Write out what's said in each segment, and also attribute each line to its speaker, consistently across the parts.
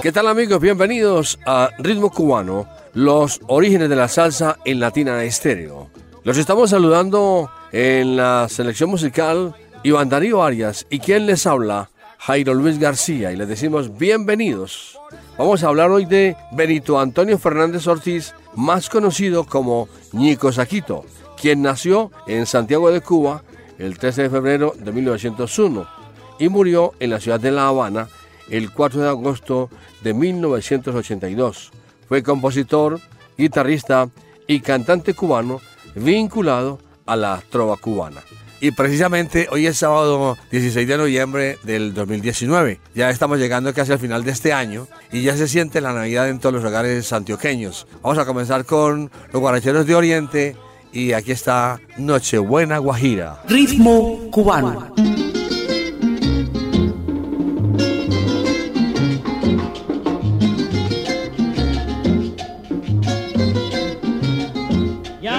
Speaker 1: ¿Qué tal amigos? Bienvenidos a Ritmo Cubano, los orígenes de la salsa en Latina Estéreo. Los estamos saludando en la selección musical Iván Darío Arias y quien les habla, Jairo Luis García, y les decimos bienvenidos. Vamos a hablar hoy de Benito Antonio Fernández Ortiz, más conocido como Ñico Saquito, quien nació en Santiago de Cuba el 13 de febrero de 1901 y murió en la ciudad de La Habana el 4 de agosto de 1982. Fue compositor, guitarrista y cantante cubano vinculado a la trova cubana.
Speaker 2: Y precisamente hoy es sábado 16 de noviembre del 2019. Ya estamos llegando casi al final de este año y ya se siente la Navidad en todos los hogares antioqueños. Vamos a comenzar con los guaracheros de Oriente y aquí está Nochebuena Guajira.
Speaker 3: Ritmo cubano.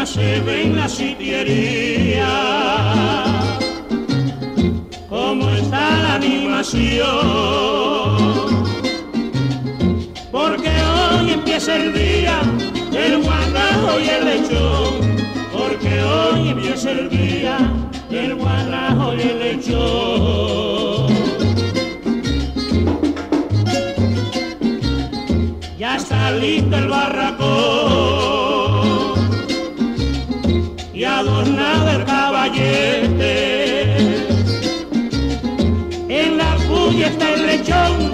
Speaker 4: Se ve en la sitiería cómo está la animación. Porque hoy empieza el día del guarrajo y el lechón. Porque hoy empieza el día del guarrajo y el lechón. Ya está listo el barracón En la puya está el lechón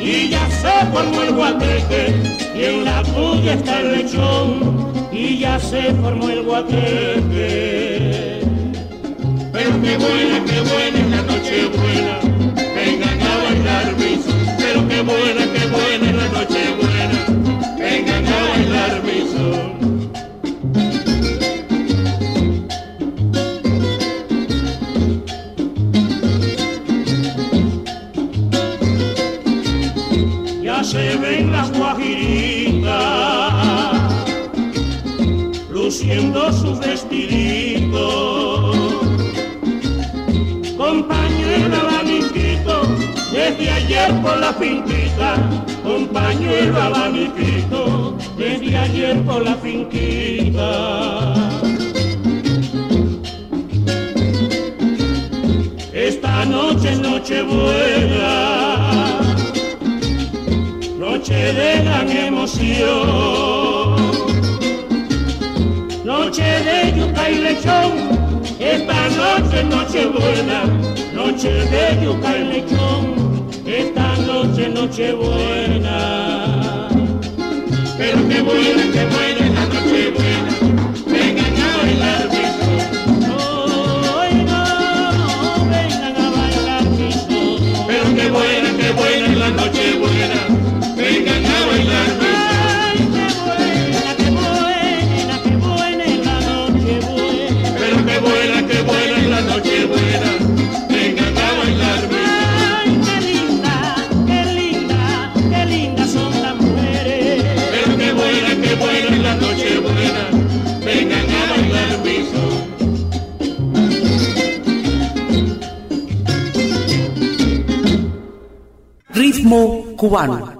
Speaker 4: y ya se formó el guateque. Y en la puya está el lechón y ya se formó el guateque. Pero qué buena, qué buena es la noche buena, vengan a bailar mis, pero qué buena, qué buena es la noche buena, vengan a bailar mis. Luciendo sus vestiditos con pañuelo abaniquito desde ayer por la finquita. Con pañuelo abaniquito desde ayer por la finquita. Esta noche es noche buena. Noche de gran emoción, y lechón, esta noche noche buena, noche de yuca y lechón, esta noche noche buena. Pero qué buena, qué buena
Speaker 3: cubano.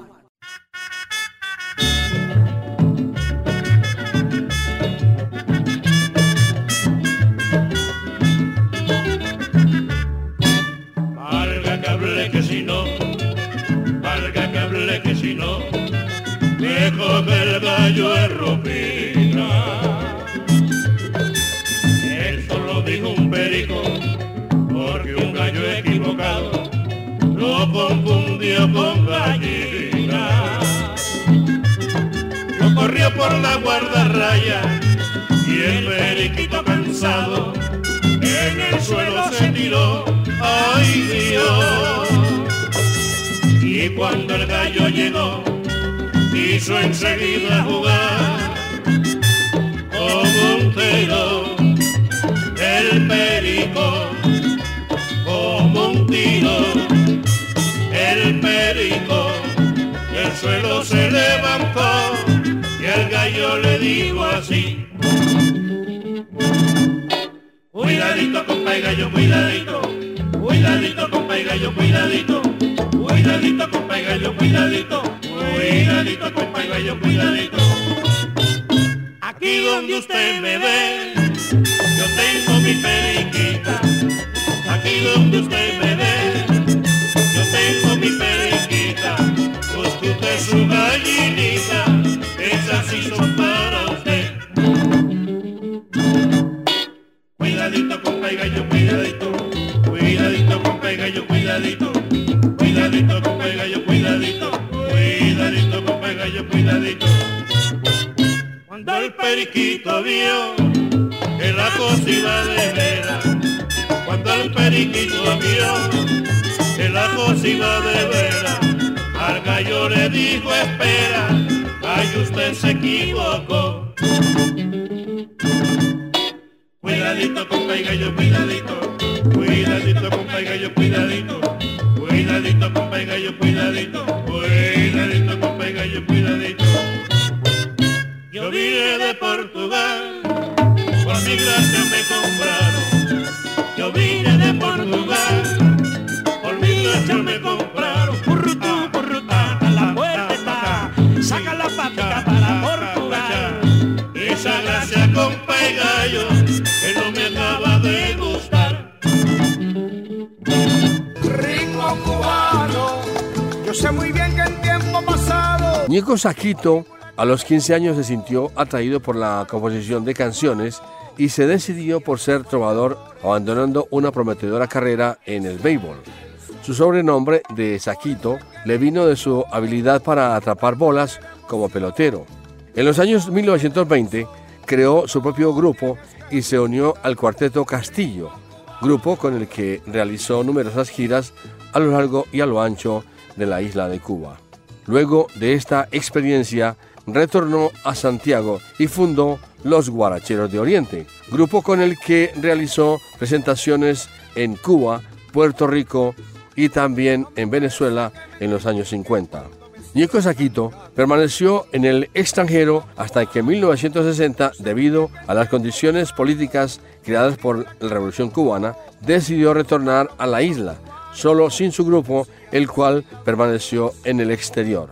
Speaker 4: Y el periquito cansado
Speaker 3: tiro, ay Dios. Y cuando el gallo llegó, quiso enseguida jugar como un tiro, el perico, como un tiro, el perico, el suelo se levantó y el gallo le dijo así. Cuidadito, compa y gallo, cuidadito. Cuidadito, compa y gallo, cuidadito. Cuidadito, compa y gallo, cuidadito. Cuidadito, compa y gallo, cuidadito. Aquí donde usted me ve, yo tengo mi periquita. Aquí donde usted me ve, yo tengo mi periquita. Busque usted su gallinita, Cuidadito, compa y gallo, cuidadito. Cuidadito, compa y gallo, cuidadito. Cuidadito, compa y gallo, cuidadito. Cuidadito, compa y gallo, cuidadito. Cuando el periquito vio que la cosa iba de veras. Cuando el periquito vio que la cosa iba de veras. Al gallo le dijo, espera, gallo usted se equivocó. Cuidadito, compa y gallo, cuidadito. Cuidadito, compa y gallo, cuidadito. Cuidadito, compa y gallo, cuidadito. Cuidadito, compa y gallo, cuidadito. Yo vine de Portugal, por mi gracia me compraron. Yo vine de Portugal, por mi gracia me compraron.
Speaker 4: Purrutú, purrutá, la puerta está. Saca la papita para Portugal.
Speaker 3: Esa gracia, compa y gallo,
Speaker 1: Ñeco Saquito a los 15 años se sintió atraído por la composición de canciones y se decidió por ser trovador, abandonando una prometedora carrera en el béisbol. Su sobrenombre de Saquito le vino de su habilidad para atrapar bolas como pelotero. En los años 1920 creó su propio grupo y se unió al cuarteto Castillo, grupo con el que realizó numerosas giras a lo largo y a lo ancho de la isla de Cuba. Luego de esta experiencia, retornó a Santiago y fundó Los Guaracheros de Oriente, grupo con el que realizó presentaciones en Cuba, Puerto Rico y también en Venezuela en los años 50. Ñeco Saquito permaneció en el extranjero hasta que en 1960, debido a las condiciones políticas creadas por la Revolución Cubana, decidió retornar a la isla, solo sin su grupo, el cual permaneció en el exterior.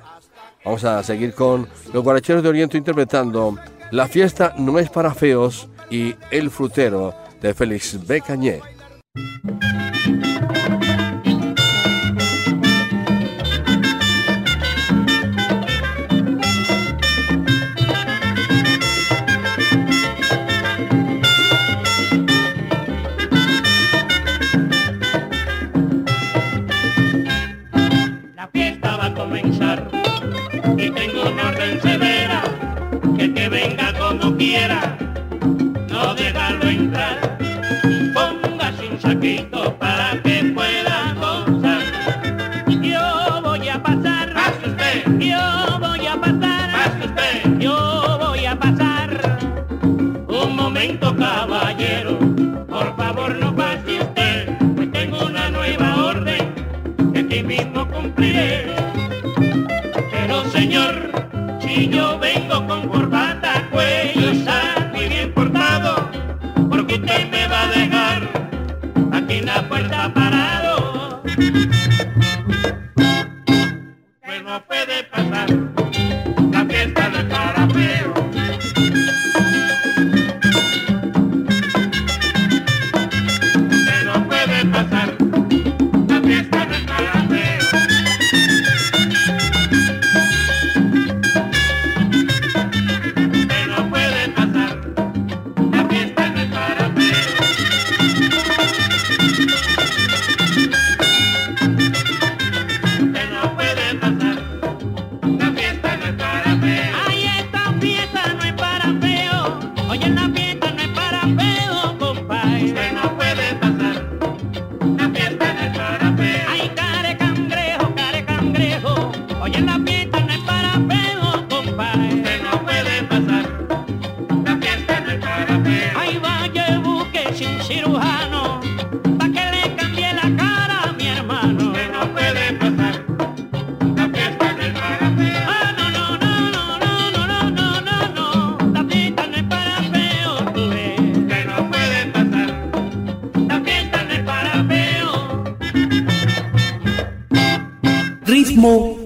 Speaker 1: Vamos a seguir con los Guaracheros de Oriente interpretando La fiesta no es para feos y El frutero de Félix B.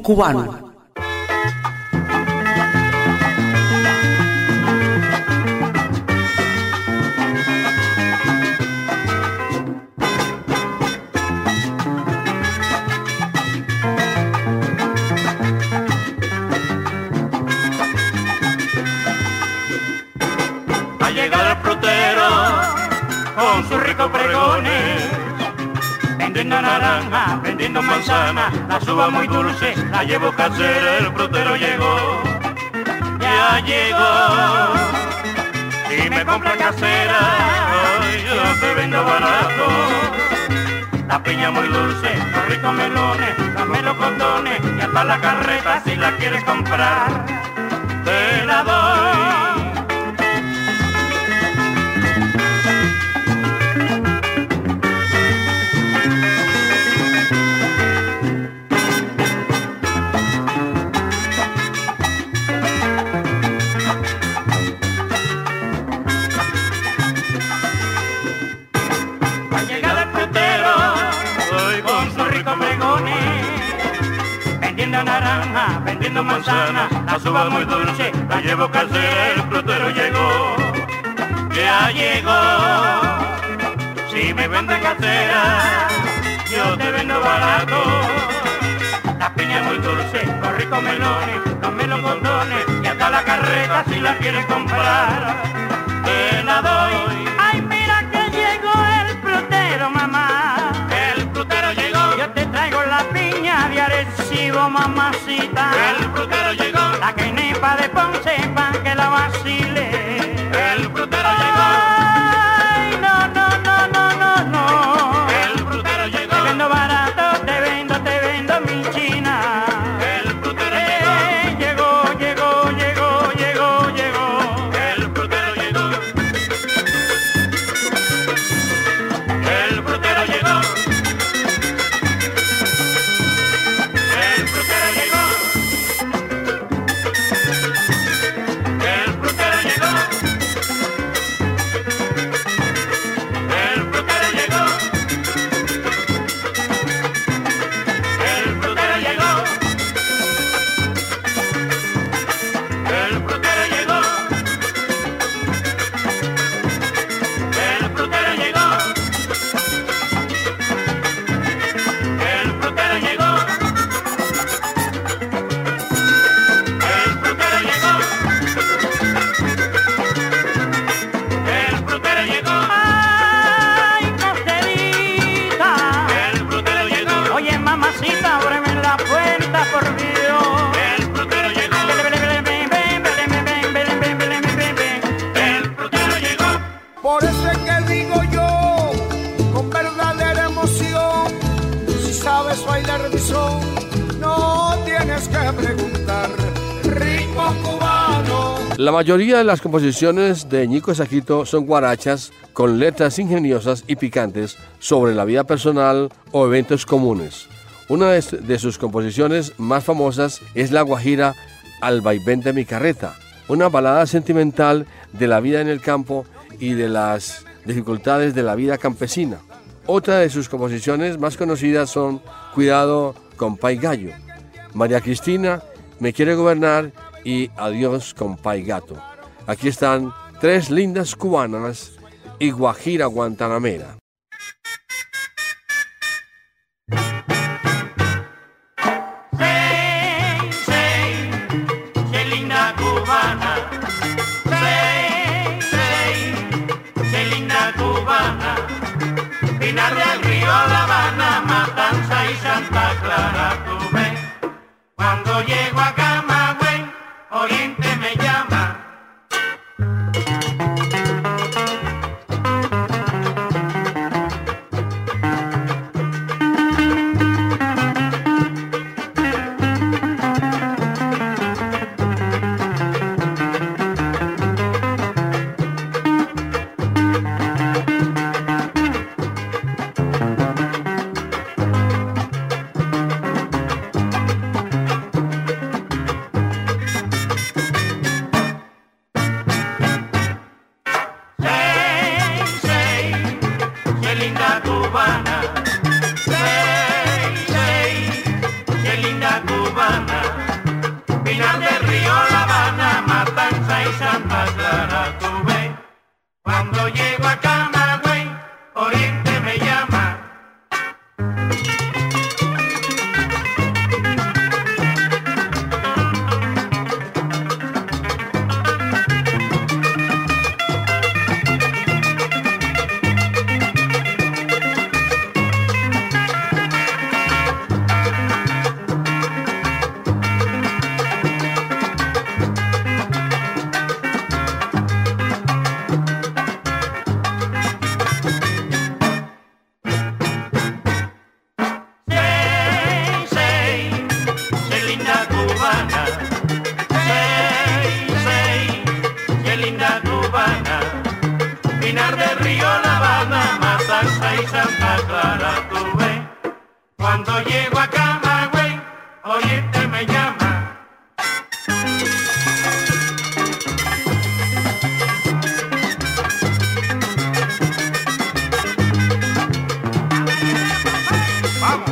Speaker 4: 呼唤 llevo casera, el frutero llegó, ya llegó. Si me compra casera, ay, yo te vendo barato. La piña muy dulce, los ricos melones, los melocotones, y hasta la carreta si la quieres comprar, te la doy. Ha llegado el frutero con sus ricos pregones Vendiendo naranja, vendiendo manzana La suba muy dulce, la llevo casera El frutero llegó, ya llegó. Si me vende casera, yo te vendo barato. La piña muy dulce, los ricos melones Los melocotones y hasta la carreta si la quieres comprar. Te la doy
Speaker 5: mamacita.
Speaker 4: el frutero llegó,
Speaker 5: La quenepa de Ponce pa' que la vacile. La
Speaker 1: mayoría de las composiciones de Ñico Saquito son guarachas con letras ingeniosas y picantes sobre la vida personal o eventos comunes. Una de, sus composiciones más famosas es la guajira Al vaivén de mi carreta, una balada sentimental de la vida en el campo y de las dificultades de la vida campesina. Otra de sus composiciones más conocidas son Cuidado con Pai Gallo, María Cristina, Me quiere gobernar y Adiós con Pai Gato. Aquí están tres lindas cubanas y Guajira Guantanamera.
Speaker 4: Oriente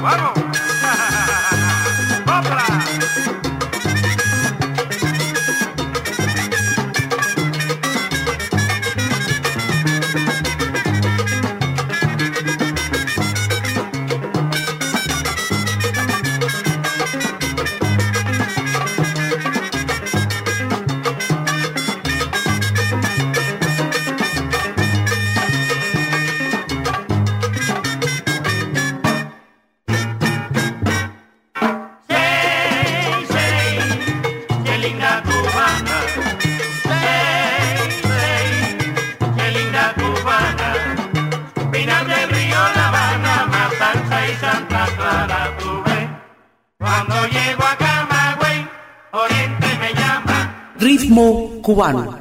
Speaker 4: ¡Vamos! Cubano.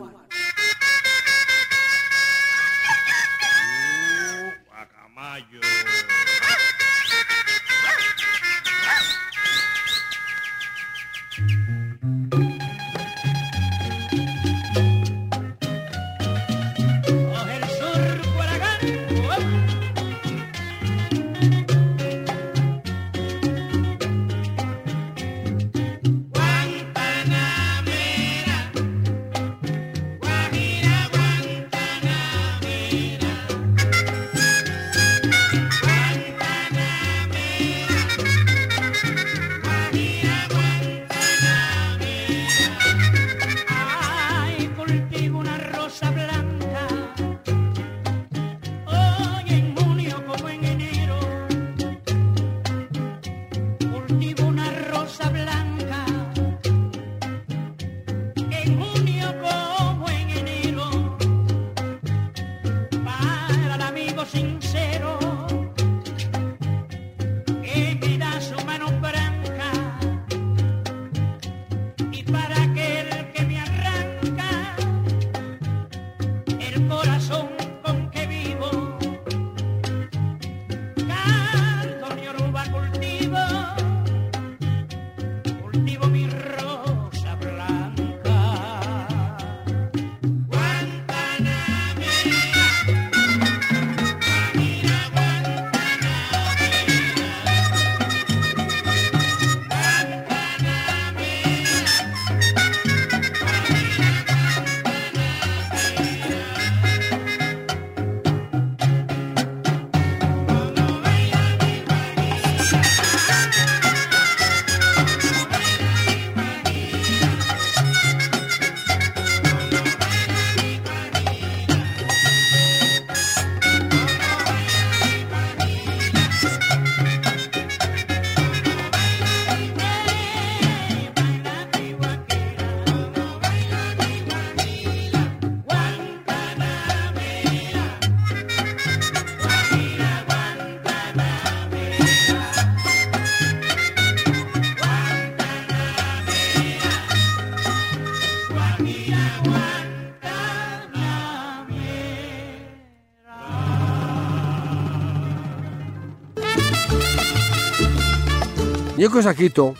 Speaker 1: Ñeco Saquito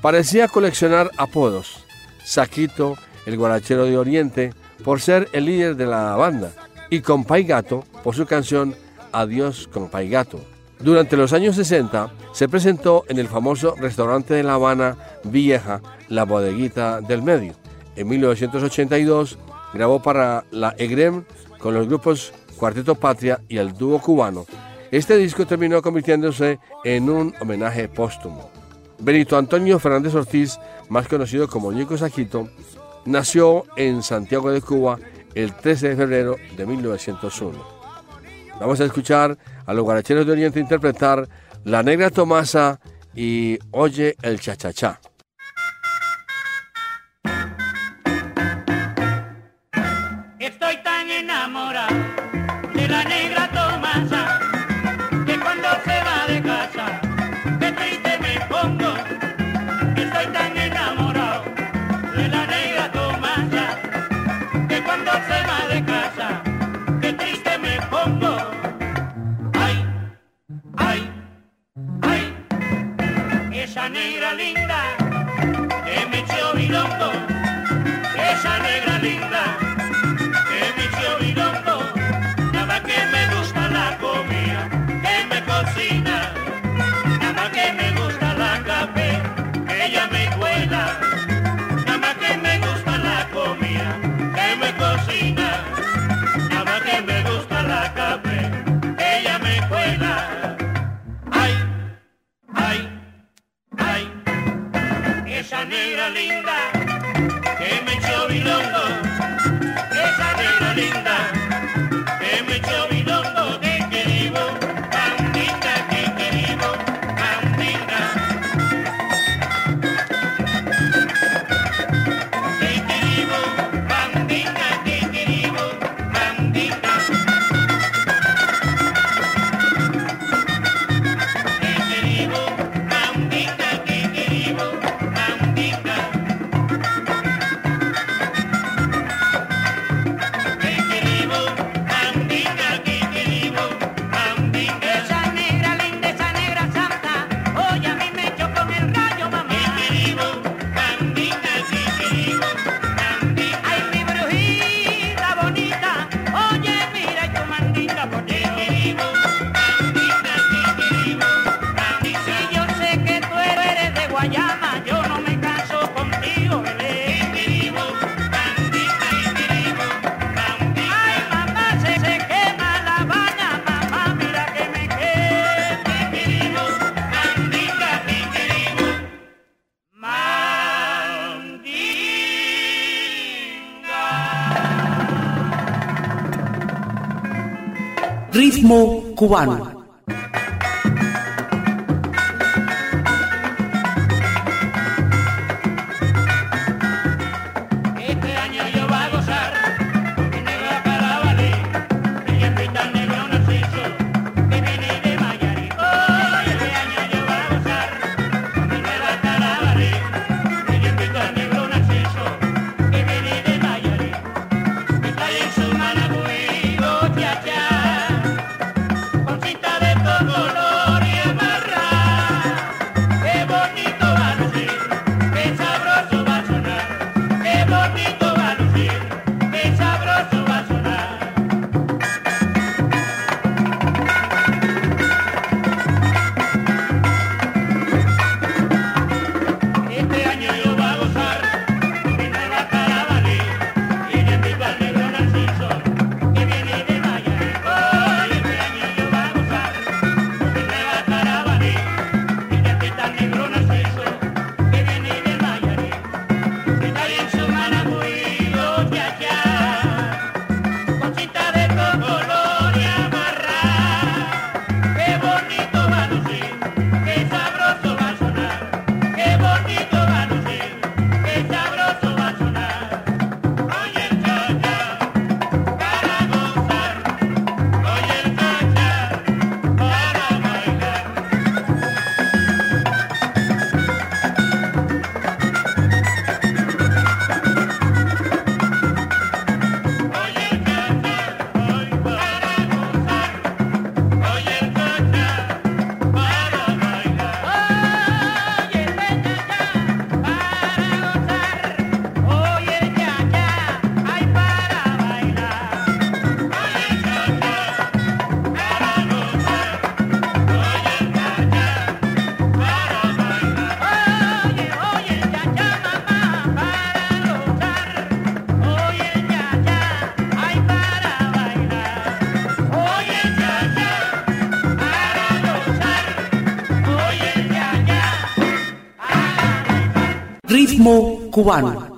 Speaker 1: parecía coleccionar apodos. Saquito, el guarachero de Oriente, por ser el líder de la banda, y Compay Gato por su canción Adiós Compay Gato. Durante los años 60 se presentó en el famoso restaurante de La Habana Vieja, La Bodeguita del Medio. En 1982 grabó para la EGREM con los grupos Cuarteto Patria y el dúo cubano. Este disco terminó convirtiéndose en un homenaje póstumo. Benito Antonio Fernández Ortiz, más conocido como Ñico Saquito, nació en Santiago de Cuba el 13 de febrero de 1901. Vamos a escuchar a los guaracheros de Oriente interpretar La Negra Tomasa y Oye el Chachachá.
Speaker 4: negra linda.
Speaker 6: 库湾。
Speaker 4: Estamos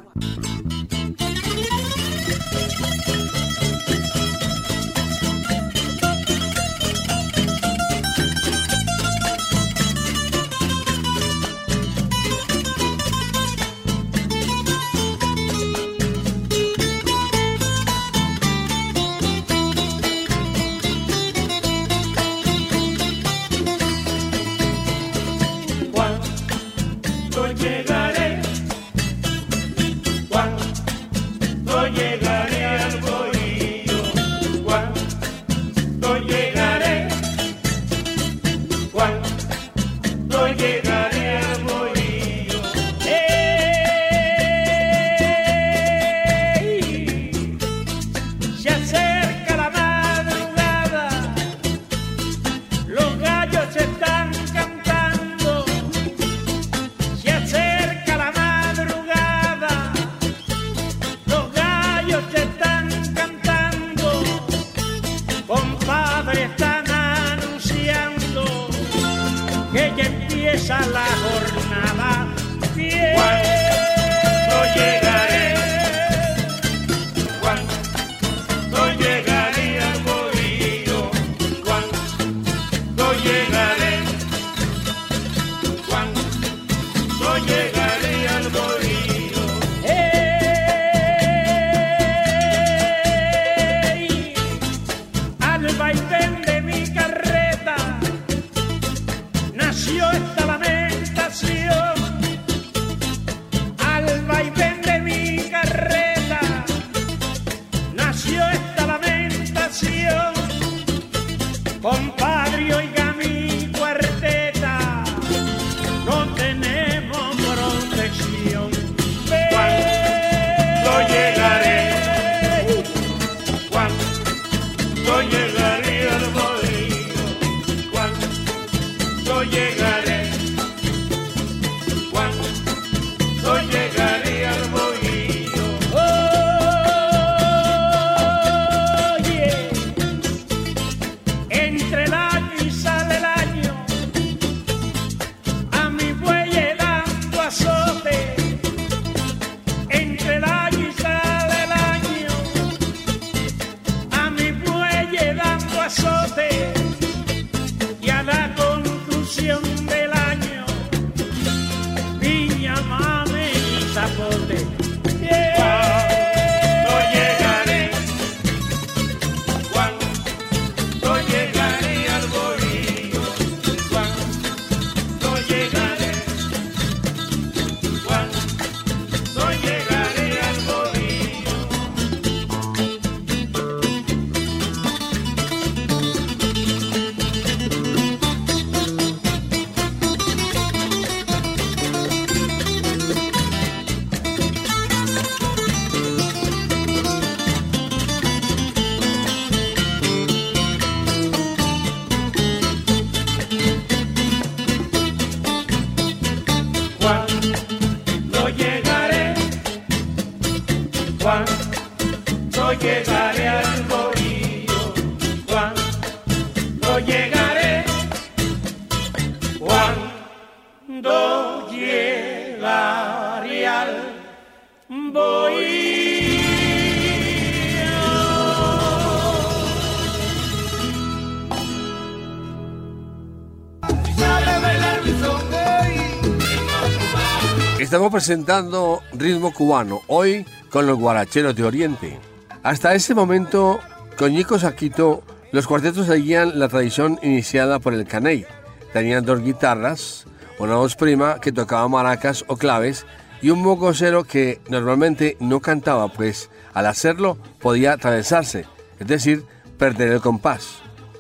Speaker 4: presentando Ritmo Cubano, hoy con los guaracheros de Oriente. Hasta ese momento, con Nico Saquito, los cuartetos seguían la tradición iniciada por el caney. Tenían dos guitarras, una voz prima que tocaba maracas o claves y un mogocero que normalmente no cantaba, pues al hacerlo podía atravesarse, es decir, perder el compás.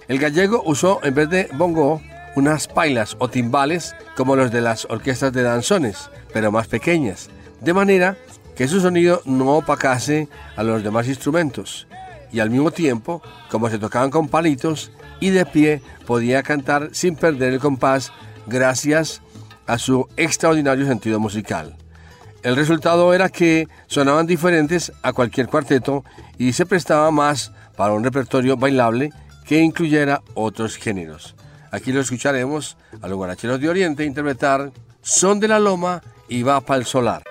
Speaker 4: El gallego usó en vez de bongo unas pailas o timbales como los de las orquestas de danzones, pero más pequeñas, de manera que su sonido no opacase a los demás instrumentos, y al mismo tiempo, como se tocaban con palitos y de pie, podía cantar sin perder el compás gracias a su extraordinario sentido musical. El resultado era que sonaban diferentes a cualquier cuarteto y se prestaba más para un repertorio bailable que incluyera otros géneros. Aquí lo escucharemos a los guaracheros de Oriente interpretar Son de la Loma y va para el solar.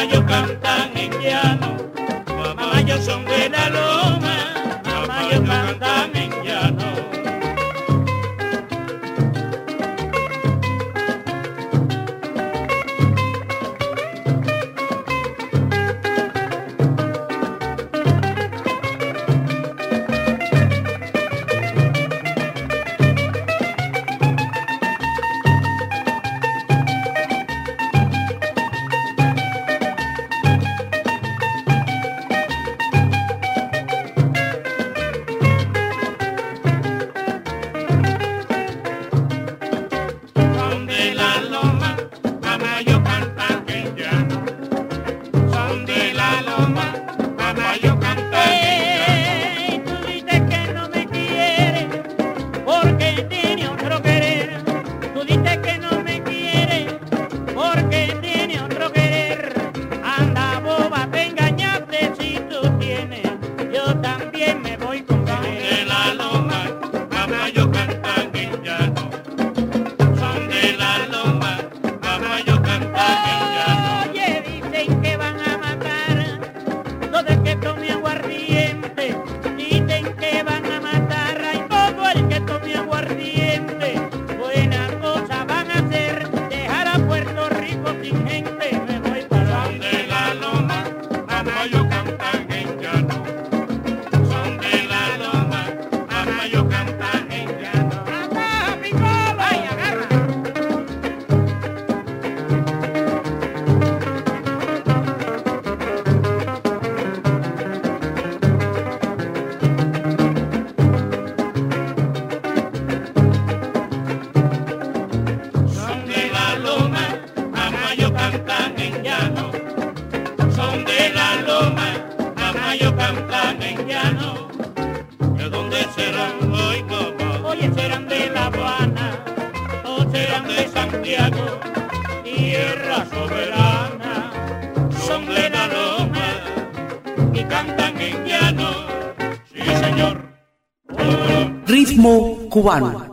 Speaker 3: ellos cantan en llano, guamayos son de la
Speaker 4: luna.
Speaker 3: 고 관.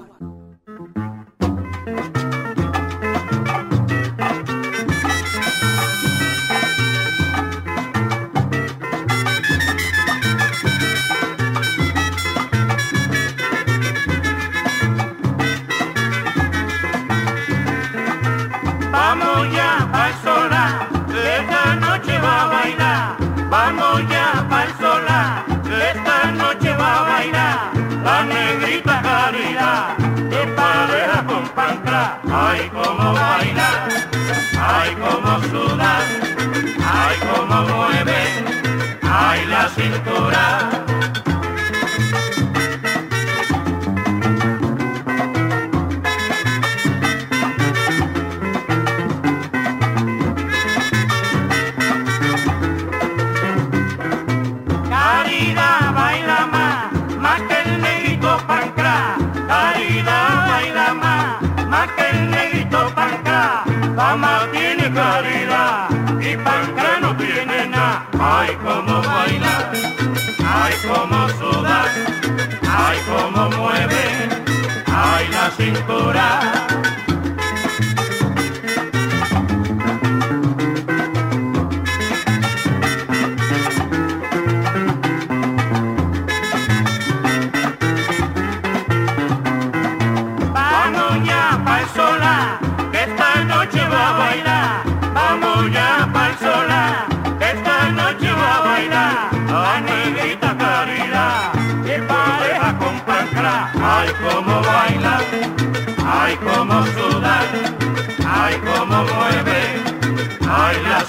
Speaker 3: temporada.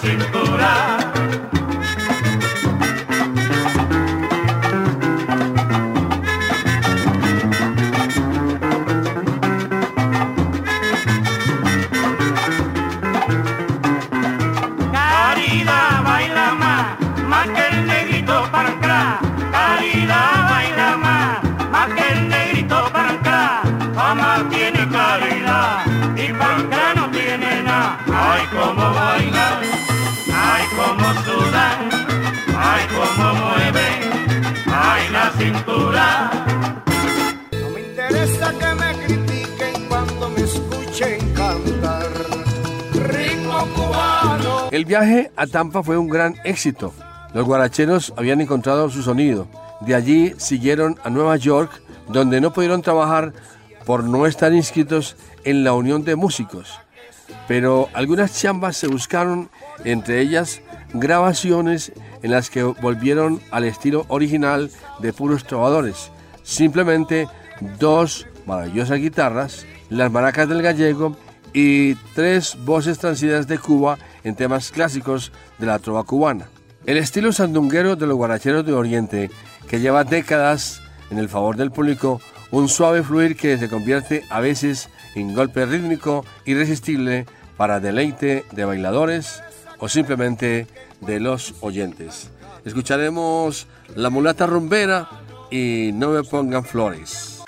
Speaker 3: cintura.
Speaker 1: El viaje a Tampa fue un gran éxito. Los guaracheros habían encontrado su sonido. De allí siguieron a Nueva York, donde no pudieron trabajar por no estar inscritos en la Unión de Músicos. Pero algunas chambas se buscaron, entre ellas grabaciones en las que volvieron al estilo original de puros trovadores. Simplemente dos maravillosas guitarras, las maracas del gallego y tres voces transidas de Cuba en temas clásicos de la trova cubana. El estilo sandunguero de los guaracheros de Oriente, que lleva décadas en el favor del público, un suave fluir que se convierte a veces en golpe rítmico irresistible para deleite de bailadores o simplemente de los oyentes. Escucharemos La mulata rumbera y No me pongan flores.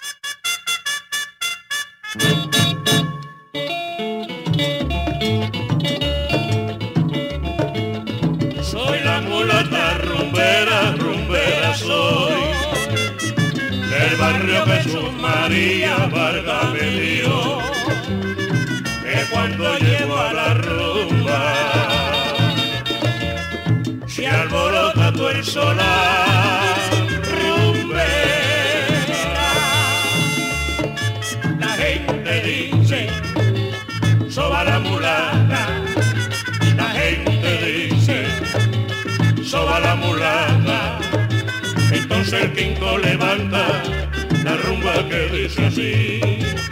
Speaker 3: Barrio Jesús María Vargas me dio. Que cuando llego a la rumba, se alborota todo el solar. Rumbera. La gente dice, soba la mulata. La gente dice, soba la mulata. Entonces el quinto levanta la rumba que dice así.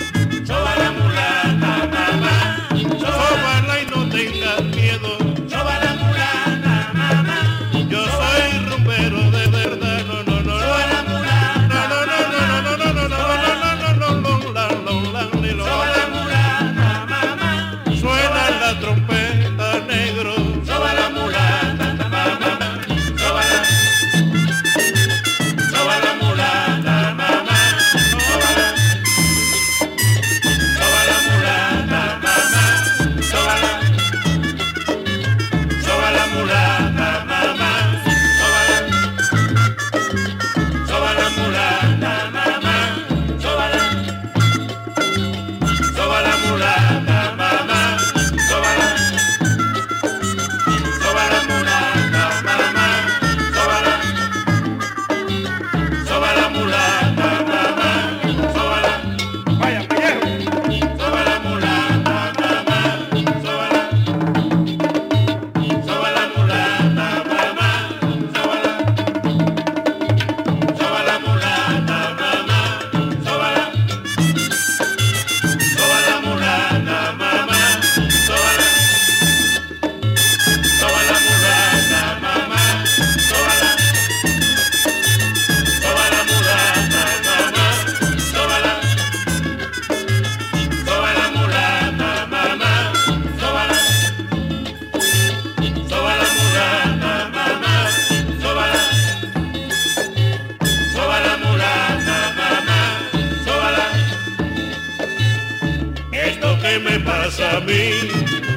Speaker 3: Que me pasa a mí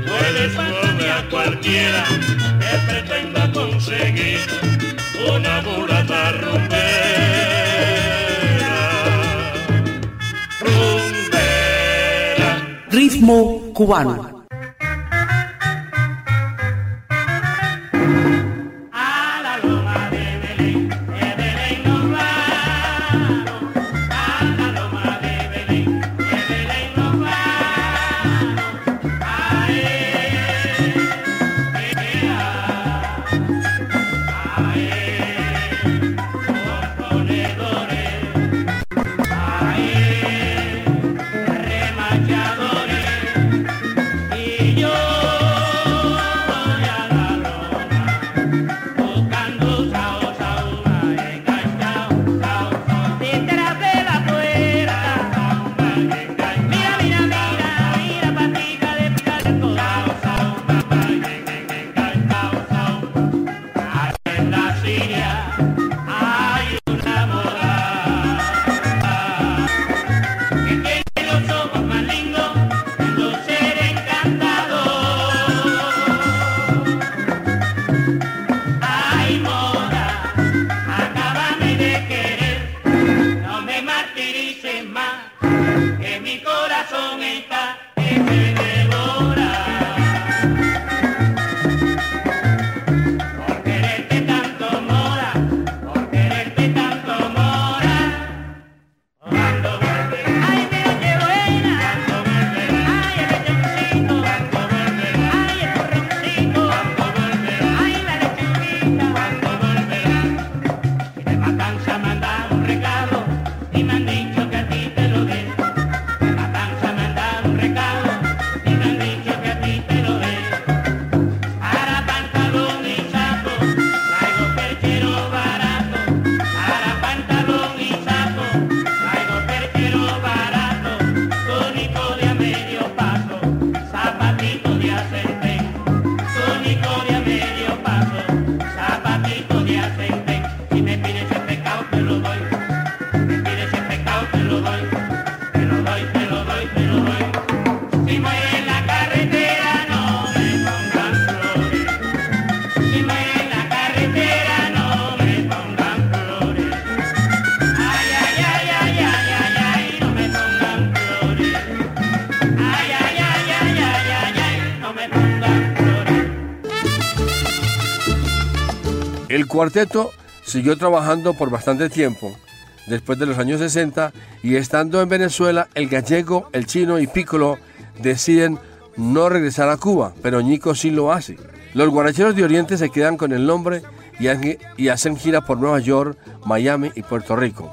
Speaker 3: puede pasarle a cualquiera que pretenda conseguir una mulata rumbera. Rumbera.
Speaker 4: Ritmo cubano.
Speaker 1: Cuarteto siguió trabajando por bastante tiempo, después de los años 60, y estando en Venezuela, el gallego, el chino y Piccolo deciden no regresar a Cuba, pero Ñico sí lo hace. Los guaracheros de Oriente se quedan con el nombre y hacen gira por Nueva York, Miami y Puerto Rico.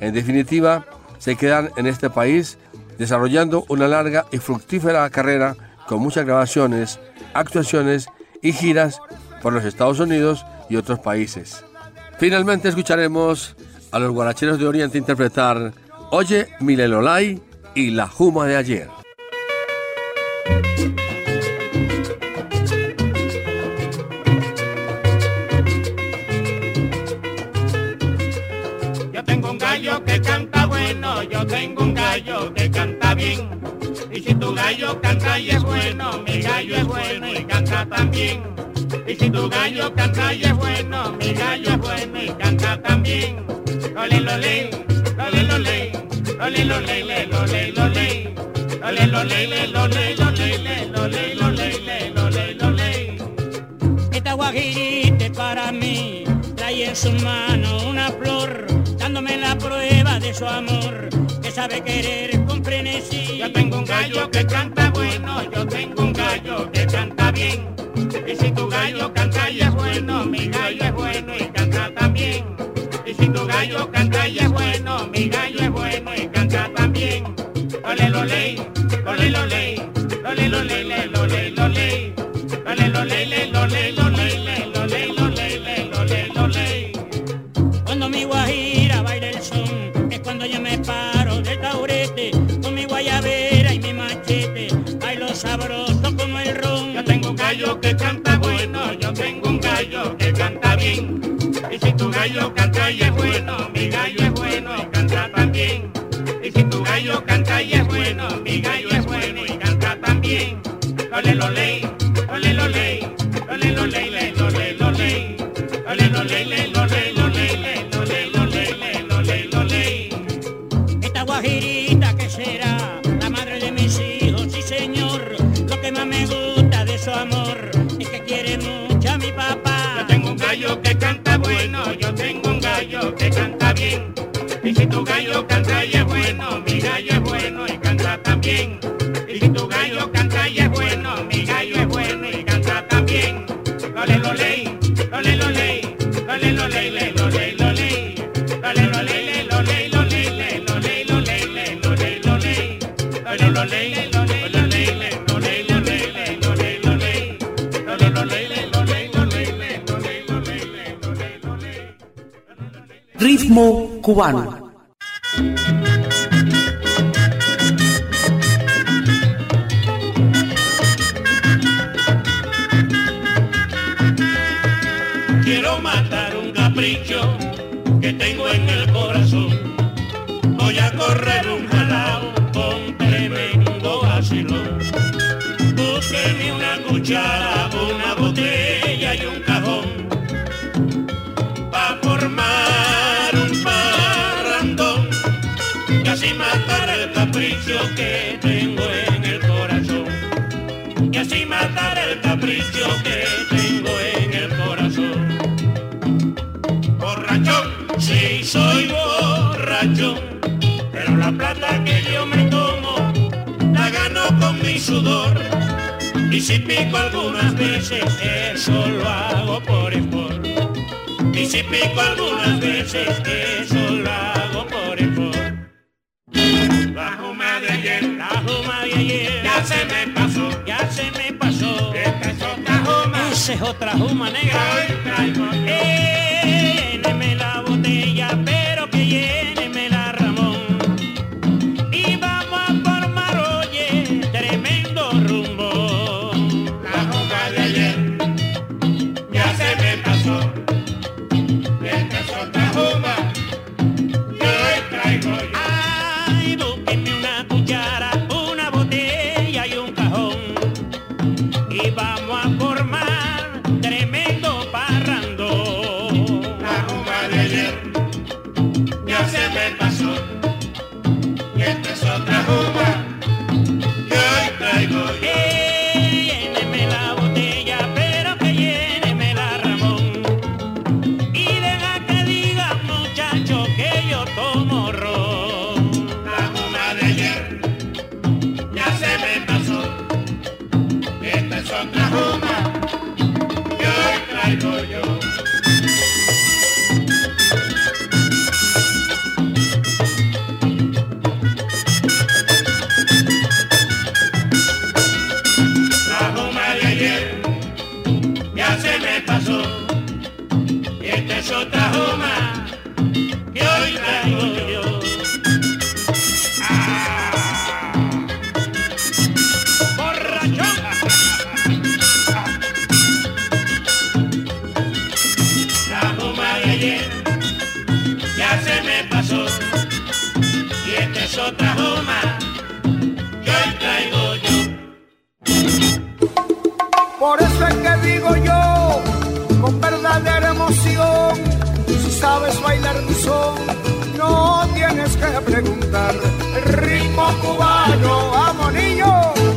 Speaker 1: En definitiva, se quedan en este país desarrollando una larga y fructífera carrera con muchas grabaciones, actuaciones y giras por los Estados Unidos y otros países. Finalmente escucharemos a los guaracheros de Oriente interpretar Oye Milelolay y La Juma de ayer.
Speaker 7: Yo tengo un gallo que canta bueno, yo tengo un gallo que canta bien. Y si tu gallo canta y es bueno, mi gallo es bueno y canta también. Y si tu gallo canta y es bueno, mi gallo es bueno y canta también. Lole, lole, lole, lole, lole, lole, lole, lole, lole. Lole, lole, lole, lole, lole, lole, lole, lole. Esta guajirita para mí trae en su mano una flor, dándome la prueba de su amor, que sabe querer con frenesí. Yo tengo un gallo que canta bueno, yo tengo un gallo que canta bien. Y si tu gallo canta y es bueno, mi gallo es bueno y canta también. Y si tu gallo canta y es bueno, mi gallo es bueno y canta también. Ole, lole, ole, lole, ole, lole, le, lole, lole. Ole, que canta bueno, yo tengo un gallo que canta bien. Y si tu gallo canta y es bueno, mi gallo es bueno y canta también. Y si tu gallo canta y es bueno, mi gallo es bueno y canta también. Lole, lole, lole, lole, lole, lole, le, lole, lole. Lole, lole, le, lole, lole, bueno, yo tengo un gallo que canta bien. Y si tu gallo canta y es bueno, mi gallo es bueno y canta también.
Speaker 4: Periodismo cubano.
Speaker 7: Mi sudor. Y si pico algunas veces, eso lo hago por sport. Y si pico algunas veces, eso lo hago por sport. La juma de ayer, la juma de ayer, ya se me pasó, ya se me pasó. Esta es otra juma, esa es otra juma negra. Hoy traigo Lléneme la botella, pero que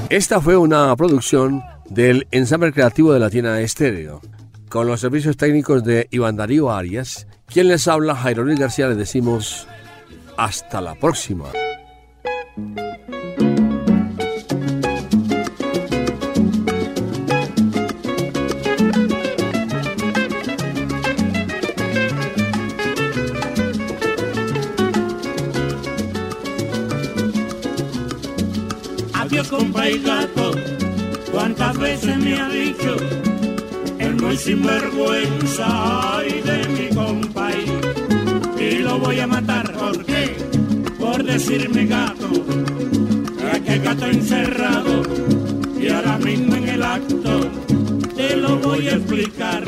Speaker 7: Esta
Speaker 1: fue una producción del ensamble creativo de Latina Estéreo, con los servicios técnicos de Iván Darío Arias. Quien les habla, Jairo Luis García, les decimos hasta la próxima.
Speaker 4: Y gato, cuántas veces me ha dicho el muy sinvergüenza ay, de mi compa y, y lo voy a matar, ¿por qué? Por decirme gato, que aquel gato encerrado y ahora mismo en el acto te lo voy a explicar.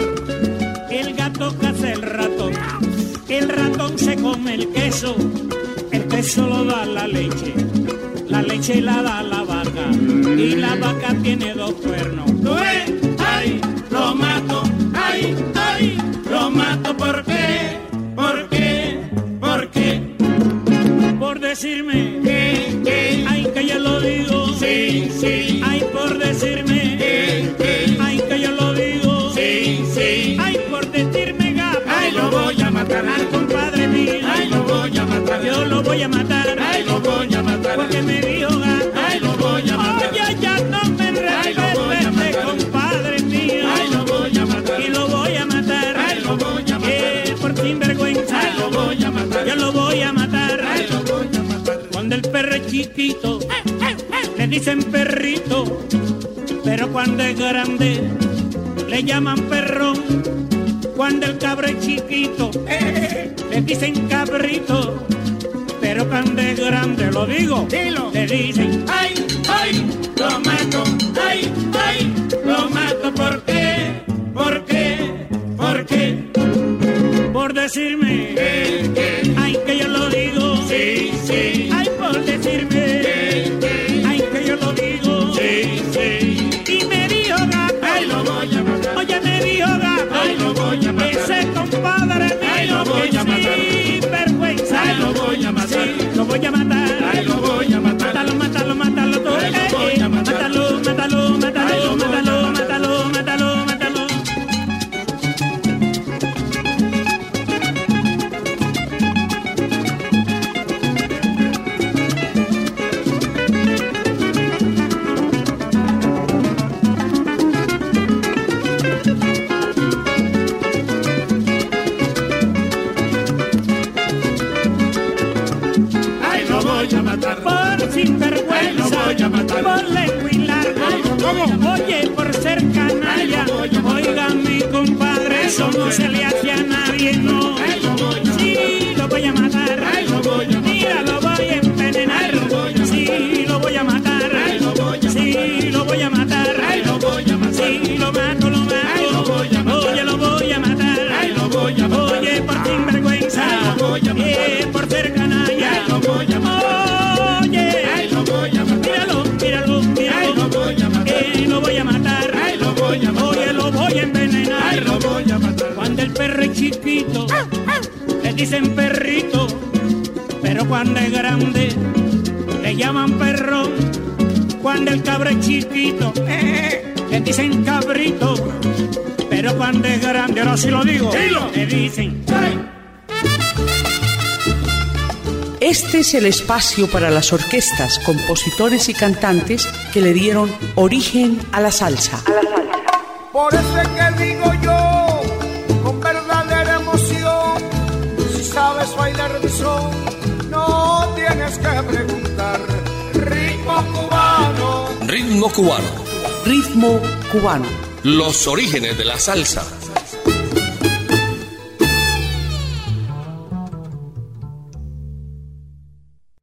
Speaker 4: El gato caza el ratón, el ratón se come el queso, el queso lo da la leche la leche la da la vaca y la vaca tiene dos cuernos. Dicen perrito. Pero cuando es grande, le llaman perrón. Cuando el cabro es chiquito, le dicen cabrito. Pero cuando es grande, lo digo, le dicen, ay, ay, lo mato, ay, ay, lo mato, ¿por qué? ¿Por qué? ¿Por qué? Por decirme, ay, ay, voy a Pero cuando es grande, le llaman perro. Cuando el cabro es chiquito, eh, le dicen cabrito. Pero cuando es grande, ahora sí lo digo, le dicen. "Ay".
Speaker 6: Este es el espacio para las orquestas, compositores y cantantes que le dieron origen a la salsa.
Speaker 5: Por cubano.
Speaker 1: Ritmo cubano.
Speaker 6: Ritmo cubano.
Speaker 1: Los orígenes de la salsa.